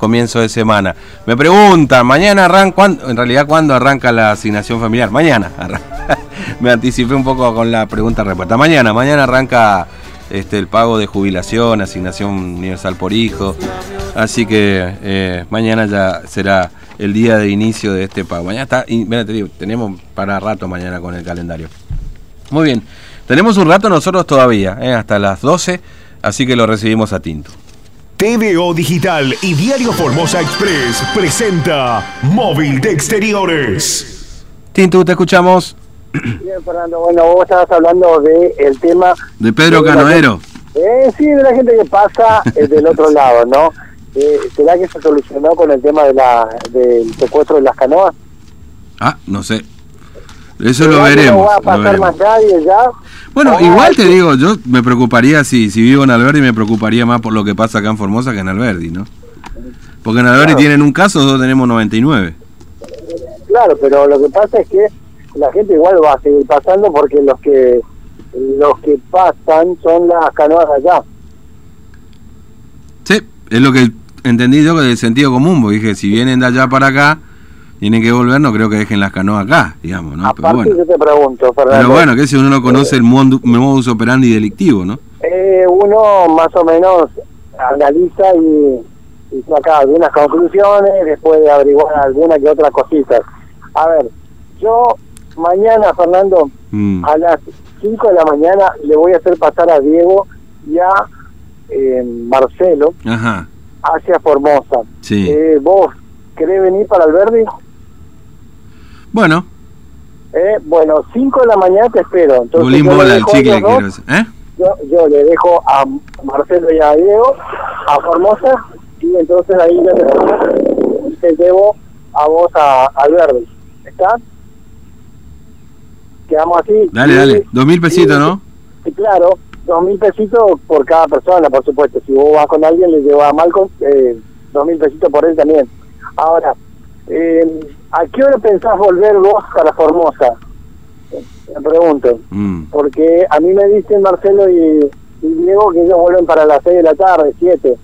comienzo de semana. Me preguntan, mañana arranca, en realidad, ¿cuándo arranca la asignación familiar? Mañana. Me anticipé un poco con la pregunta respuesta. Mañana, mañana arranca este, el pago de jubilación, asignación universal por hijo. Así que eh, mañana ya será el día de inicio de este pago. Mañana está, mira, tenemos para rato mañana con el calendario. Muy bien, tenemos un rato nosotros todavía, eh, hasta las 12, así que lo recibimos a Tinto. TVO Digital y Diario Formosa Express presenta Móvil de Exteriores. Tintu, te escuchamos. Bien, Fernando, bueno, vos estabas hablando del el tema... De Pedro Canoero. Eh, sí, de la gente que pasa eh, del otro lado, ¿no? Eh, ¿Será que se solucionó con el tema de la, del secuestro de las canoas? Ah, no sé. Eso lo veremos. No va a pasar más nadie ya. Bueno, igual te digo, yo me preocuparía si, si vivo en Alberdi, me preocuparía más por lo que pasa acá en Formosa que en Alberdi, ¿no? Porque en Alberdi tienen un caso, nosotros tenemos 99. Claro, pero lo que pasa es que la gente igual va a seguir pasando porque los que los que pasan son las canoas allá. Sí, es lo que entendí yo del sentido común, porque dije, si vienen de allá para acá, tienen que volver, no creo que dejen las canoas acá, digamos, ¿no? Aparte, pero bueno. yo te pregunto, Fernando, Pero bueno, que si uno no conoce el modus operandi delictivo, ¿no? Eh, uno más o menos analiza y, y, saca algunas conclusiones después de averiguar alguna que otra cositas. A ver, yo mañana, Fernando, mm. a las 5 de la mañana le voy a hacer pasar a Diego y a eh, Marcelo hacia Formosa. Sí. Eh, ¿Vos querés venir para Alberdi? Bueno. Eh, bueno, 5 de la mañana te espero. Entonces, yo, le chicle, ¿Eh? yo, yo, le dejo a Marcelo y a Diego a Formosa y entonces ahí ya te, te llevo a vos a Alberdi. ¿Está? Quedamos así. Dale, dale. Dos mil pesitos, ¿no? Sí, claro. Dos mil pesitos por cada persona, por supuesto. Si vos vas con alguien, le llevas a Malcolm, eh, dos mil pesitos por él también. Ahora, eh, ¿A qué hora pensás volver vos para Formosa? Me pregunto. Mm. Porque a mí me dicen Marcelo y, Diego que ellos vuelven para las 6 de la tarde, 7.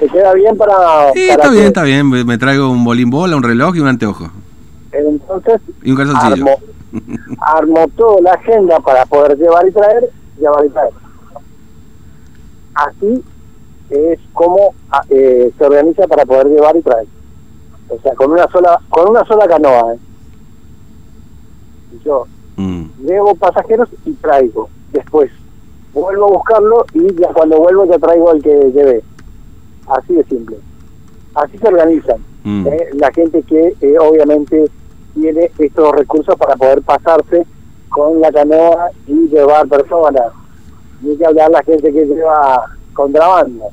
¿Te queda bien para.? Sí, está bien, está bien. Me traigo un bolín bola, un reloj y un anteojo. Entonces. Y un calzoncillo. Armo, armo toda la agenda para poder llevar y traer, llevar y traer. Así es como ah, eh, se organiza para poder llevar y traer. O sea, con una sola con una sola canoa. ¿eh? Yo mm. llevo pasajeros y traigo. Después vuelvo a buscarlo y ya cuando vuelvo ya traigo al que llevé. Así de simple. Así se organizan. Mm. ¿eh? La gente que eh, obviamente tiene estos recursos para poder pasarse con la canoa y llevar personas. Ni que hablar la gente que lleva contrabando.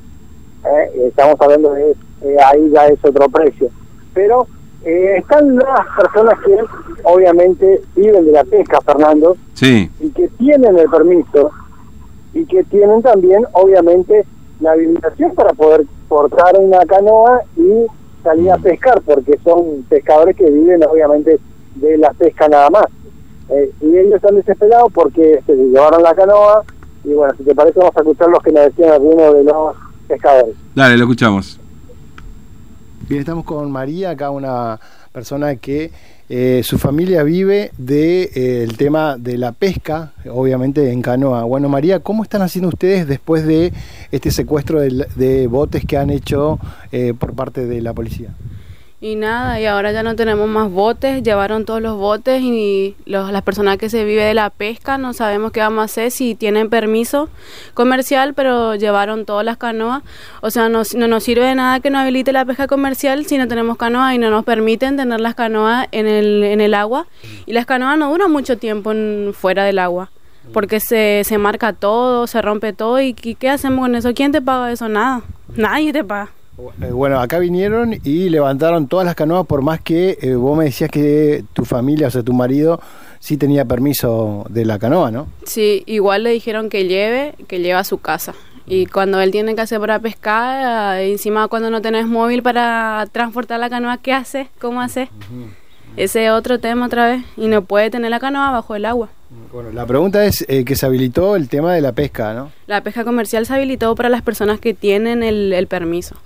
¿eh? Estamos hablando de ahí ya es otro precio pero eh, están las personas que obviamente viven de la pesca, Fernando, sí. y que tienen el permiso y que tienen también, obviamente, la habilitación para poder portar una canoa y salir a pescar, porque son pescadores que viven, obviamente, de la pesca nada más. Eh, y ellos están desesperados porque se llevaron la canoa, y bueno, si te parece, vamos a escuchar los que nos decían algunos de los pescadores. Dale, lo escuchamos. Bien, estamos con María, acá una persona que eh, su familia vive del de, eh, tema de la pesca, obviamente en canoa. Bueno, María, ¿cómo están haciendo ustedes después de este secuestro de, de botes que han hecho eh, por parte de la policía? Y nada, y ahora ya no tenemos más botes, llevaron todos los botes y los, las personas que se vive de la pesca no sabemos qué vamos a hacer si tienen permiso comercial, pero llevaron todas las canoas. O sea, no, no nos sirve de nada que no habilite la pesca comercial si no tenemos canoas y no nos permiten tener las canoas en el, en el agua. Y las canoas no duran mucho tiempo fuera del agua porque se, se marca todo, se rompe todo y ¿qué hacemos con eso? ¿Quién te paga eso? Nada, nadie te paga. Eh, bueno, acá vinieron y levantaron todas las canoas, por más que eh, vos me decías que tu familia, o sea, tu marido, sí tenía permiso de la canoa, ¿no? Sí, igual le dijeron que lleve, que lleve a su casa. Y cuando él tiene que hacer para pescar, eh, encima cuando no tenés móvil para transportar la canoa, ¿qué hace? ¿Cómo hace? Ese es otro tema otra vez. Y no puede tener la canoa bajo el agua. Bueno, la pregunta es eh, que se habilitó el tema de la pesca, ¿no? La pesca comercial se habilitó para las personas que tienen el, el permiso.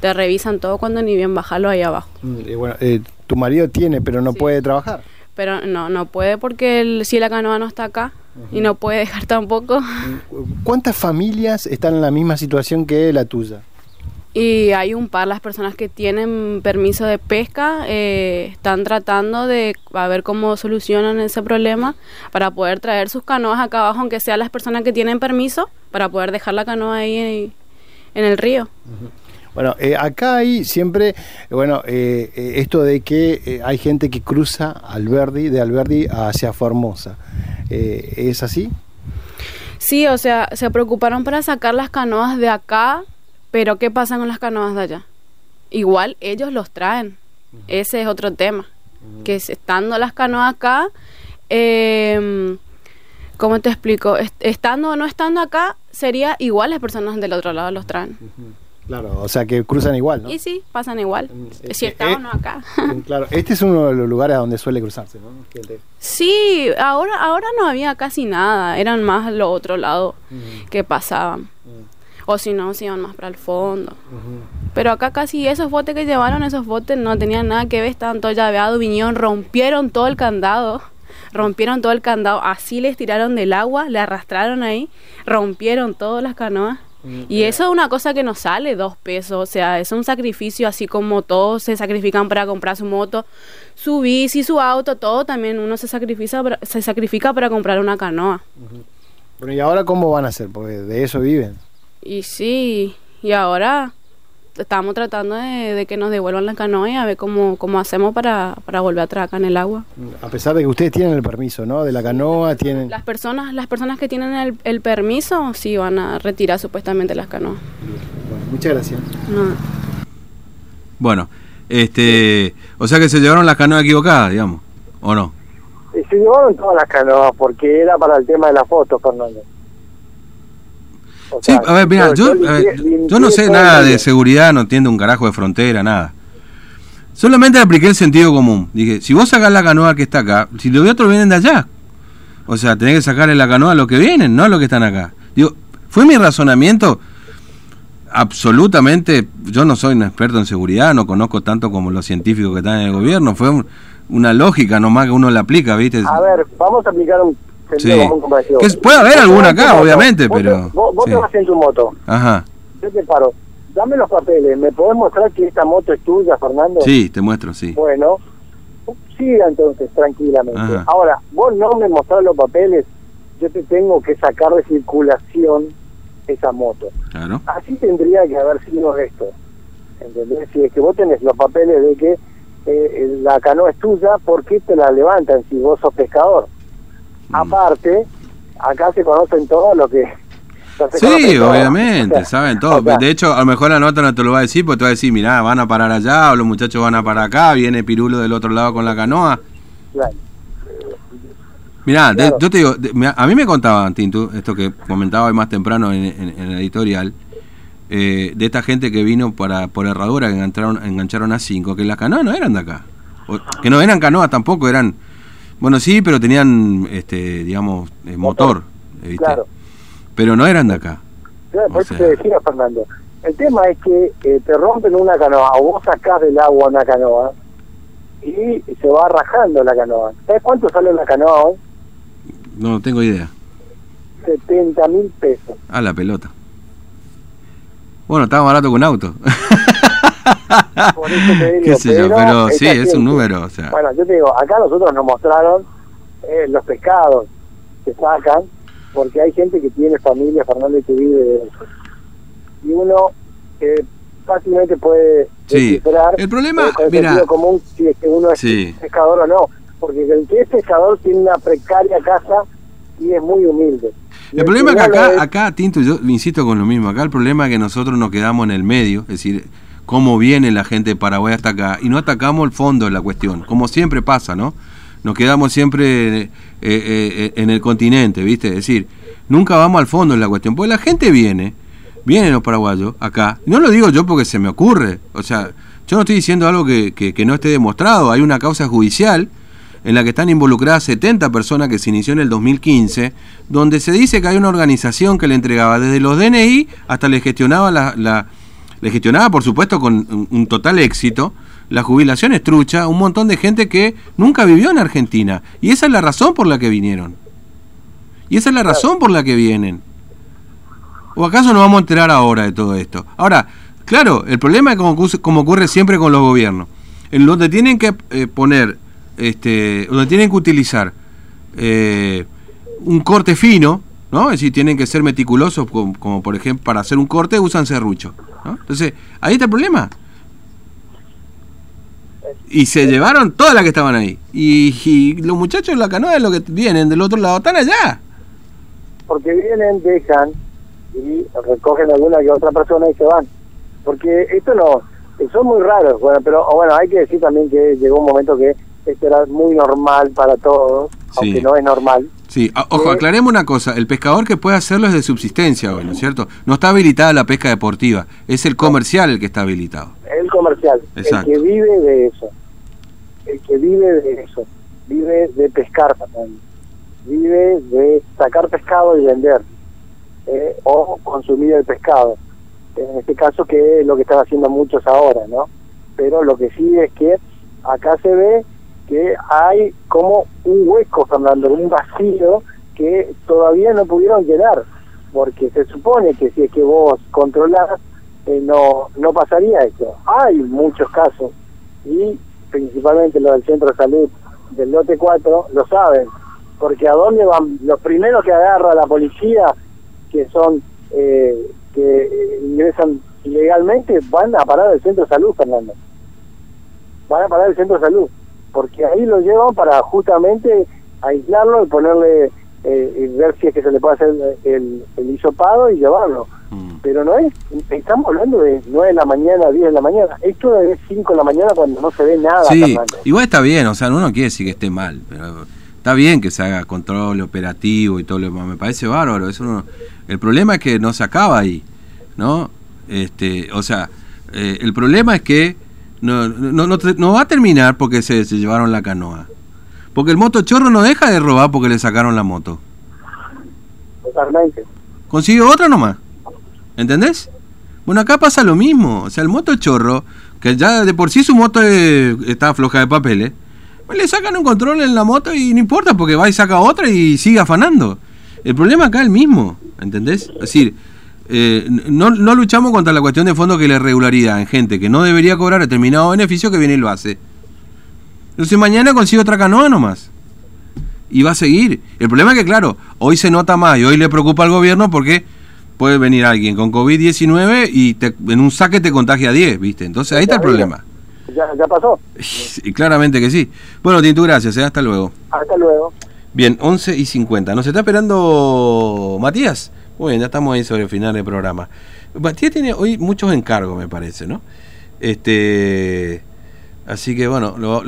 Te revisan todo cuando ni bien bajarlo ahí abajo. Mm, y bueno, eh, tu marido tiene, pero no Sí. puede trabajar. Pero no, no puede porque el- si la canoa no está acá y no puede dejar tampoco. ¿Cuántas familias están en la misma situación que la tuya? Y hay un par, las personas que tienen permiso de pesca eh, están tratando de a ver cómo solucionan ese problema para poder traer sus canoas acá abajo, aunque sean las personas que tienen permiso, para poder dejar la canoa ahí en, en el río. Bueno, eh, acá hay siempre, eh, bueno, eh, eh, esto de que hay gente que cruza Alberdi, de Alberdi hacia Formosa. Eh, ¿Es así? Sí, o sea, se preocuparon para sacar las canoas de acá, pero ¿qué pasa con las canoas de allá? Igual ellos los traen. Ese es otro tema. Que es- estando las canoas acá, eh, ¿cómo te explico? Est- Estando o no estando acá, sería igual las personas del otro lado los traen. Claro, o sea que cruzan igual, ¿no? Y sí, pasan igual. Eh, Si está eh, o no acá. Claro, este es uno de los lugares donde suele cruzarse, ¿no? Sí, ahora, ahora no había casi nada. Eran más los otro lado que pasaban. O si no, se iban más para el fondo. Pero acá casi esos botes que llevaron, esos botes no tenían nada que ver, estaban todos llaveados, vinieron, rompieron todo el candado, rompieron todo el candado, así les tiraron del agua, le arrastraron ahí, rompieron todas las canoas. Y eso es una cosa que no sale dos pesos, o sea, es un sacrificio así como todos se sacrifican para comprar su moto, su bici, su auto, todo también uno se sacrifica para, se sacrifica para comprar una canoa. Bueno, ¿y ahora cómo van a hacer? Porque de eso viven. Y sí, y ahora estamos tratando de, de que nos devuelvan la canoa y a ver cómo, cómo hacemos para, para volver a traer acá en el agua. A pesar de que ustedes tienen el permiso, ¿no? De la canoa, tienen... Las personas, las personas que tienen el, el permiso sí van a retirar supuestamente las canoas. Bueno, muchas gracias. No. Bueno, este, o sea que se llevaron las canoas equivocadas, digamos, ¿o no? Se llevaron todas las canoas porque era para el tema de la foto, Fernando. O Sí, sea, a ver, mira, yo, limpié- a ver, yo no sé nada de seguridad, no entiendo un carajo de frontera, nada. Solamente apliqué el sentido común. Dije, si vos sacás la canoa que está acá, si los otros vienen de allá. O sea, tenés que sacarle la canoa a los que vienen, no a los que están acá. Digo, fue mi razonamiento absolutamente, yo no soy un experto en seguridad, no conozco tanto como los científicos que están en el gobierno, fue un- una lógica nomás que uno la aplica, ¿viste? A ver, vamos a aplicar un Sí. Que puede haber alguna acá, moto, obviamente, vos pero- Vos, vos sí. te vas en tu moto, Ajá, yo te paro. Dame los papeles, ¿me podés mostrar que esta moto es tuya, Fernando? sí, te muestro, sí. Bueno, siga entonces tranquilamente. Ajá. Ahora, vos no me mostrás los papeles, yo te tengo que sacar de circulación esa moto. Claro. Así tendría que haber sido esto. ¿Entendés? Si es que vos tenés los papeles de que eh, la canoa es tuya, ¿por qué te la levantan si vos sos pescador? Mm. Aparte, acá se conocen todos lo que... Sí, obviamente, saben todo. de hecho, a lo mejor la nota no te lo va a decir, porque te va a decir, mirá, van a parar allá, o los muchachos van a parar acá, viene Pirulo del otro lado con la canoa. claro. Mirá, de- yo te digo, de- mirá, a mí me contaban, Tintu, esto que comentaba hoy más temprano en, en- en el editorial, eh, de esta gente que vino para por herradura, que engancharon, engancharon a cinco, que las canoas no eran de acá. O- que no eran canoas tampoco, eran... Bueno, sí, pero tenían, este digamos, eh, motor, ¿viste? Claro. Pero no eran de acá. Claro, por eso sea- te decía, Fernando. El tema es que eh, te rompen una canoa, o vos sacás del agua una canoa, y se va rajando la canoa. ¿Sabes cuánto sale una canoa hoy? No tengo idea. 70 mil pesos. Ah, la pelota. Bueno, estaba barato que un auto. Por eso te digo, Qué sé yo, pero sí, es un número, o sea. Bueno, yo te digo, acá nosotros nos mostraron eh, los pescados que sacan, porque hay gente que tiene familia, Fernando, y que vive de eso. Y uno eh, fácilmente puede Sí. descifrar El problema, eh, el mira, común si es que uno es Sí. pescador o no. Porque el que es pescador tiene una precaria casa y es muy humilde. El problema es que acá, es- acá, Tinto, yo insisto con lo mismo, acá el problema es que nosotros nos quedamos en el medio, es decir, cómo viene la gente de Paraguay hasta acá, y no atacamos el fondo de la cuestión, como siempre pasa, ¿no? Nos quedamos siempre eh, eh, eh, en el continente, ¿viste? Es decir, nunca vamos al fondo de la cuestión, porque la gente viene, vienen los paraguayos acá, no lo digo yo porque se me ocurre, o sea, yo no estoy diciendo algo que, que- que no esté demostrado, hay una causa judicial en la que están involucradas 70 personas que se inició en el 2015, donde se dice que hay una organización que le entregaba desde los DNI hasta le gestionaba la le gestionaba por supuesto con un, total éxito la jubilación estrucha, un montón de gente que nunca vivió en Argentina. Y esa es la razón por la que vinieron. Y esa es la razón por la que vienen. ¿O acaso nos vamos a enterar ahora de todo esto? Ahora, claro, el problema es como, como ocurre siempre con los gobiernos. En donde tienen que eh, poner, este, donde tienen que utilizar eh, un corte fino, ¿no? Es decir, tienen que ser meticulosos, como, como por ejemplo, para hacer un corte usan serrucho. ¿no? Entonces, ahí está el problema. Y se llevaron todas las que estaban ahí. Y, y los muchachos de la canoa de lo que vienen del otro lado están allá. porque vienen, dejan y recogen alguna que otra persona y se van. Porque esto no, son muy raros, bueno, pero bueno, hay que decir también que llegó un momento que esto era muy normal para todos, Sí. aunque no es normal. Sí, ojo, Eh. aclaremos una cosa. El pescador que puede hacerlo es de subsistencia hoy, ¿no es cierto? No está habilitada la pesca deportiva. Es el comercial el que está habilitado. El comercial, Exacto. el que vive de eso, el que vive de eso, vive de pescar también, vive de sacar pescado y vender, eh, o consumir el pescado. En este caso que es lo que están haciendo muchos ahora, ¿no? Pero lo que sí es que acá se ve que hay como un hueco, Fernando, un vacío que todavía no pudieron llenar, porque se supone que si es que vos controlás, eh, no, no pasaría eso. Hay muchos casos, y principalmente los del centro de salud del lote 4 lo saben, porque a dónde van los primeros que agarra la policía, que son eh, que ingresan ilegalmente, van a parar el centro de salud, Fernando. Van a parar el centro de salud, porque ahí lo llevan para justamente aislarlo y ponerle eh, y ver si es que se le puede hacer el, el hisopado y llevarlo. Mm. Pero no es, estamos hablando de 9 de la mañana, 10 de la mañana. Esto es 5 de la mañana cuando no se ve nada, Sí, igual está bien, o sea, uno no quiere decir que esté mal, pero está bien que se haga control operativo y todo lo demás, me parece bárbaro, eso no- el problema es que no se acaba ahí, ¿no? Este, o sea, eh, el problema es que no, no, no, no va a terminar porque se, se llevaron la canoa. Porque el motochorro no deja de robar porque le sacaron la moto. Totalmente. consiguió otra nomás. ¿Entendés? Bueno, acá pasa lo mismo. O sea, el motochorro, que ya de por sí su moto eh, está floja de papeles, pues le sacan un control en la moto y no importa porque va y saca otra y sigue afanando. El problema acá es el mismo, ¿entendés? Es decir, eh, no, no luchamos contra la cuestión de fondo que es la irregularidad en gente que no debería cobrar determinado beneficio que viene y lo hace. Entonces mañana consigue otra canoa nomás y va a seguir. El problema es que, claro, hoy se nota más y hoy le preocupa al gobierno porque puede venir alguien con COVID-19 y te- en un saque te contagia 10, ¿viste? Entonces ahí está el problema. Ya, ya pasó. Y claramente que sí. Bueno, Tintu, gracias, ¿eh? hasta luego. Hasta luego. Bien, 11 y 50. ¿Nos está esperando Matías? Muy bien, ya estamos ahí sobre el final del programa. Matías tiene hoy muchos encargos, me parece, ¿no? Este, así que bueno, lo,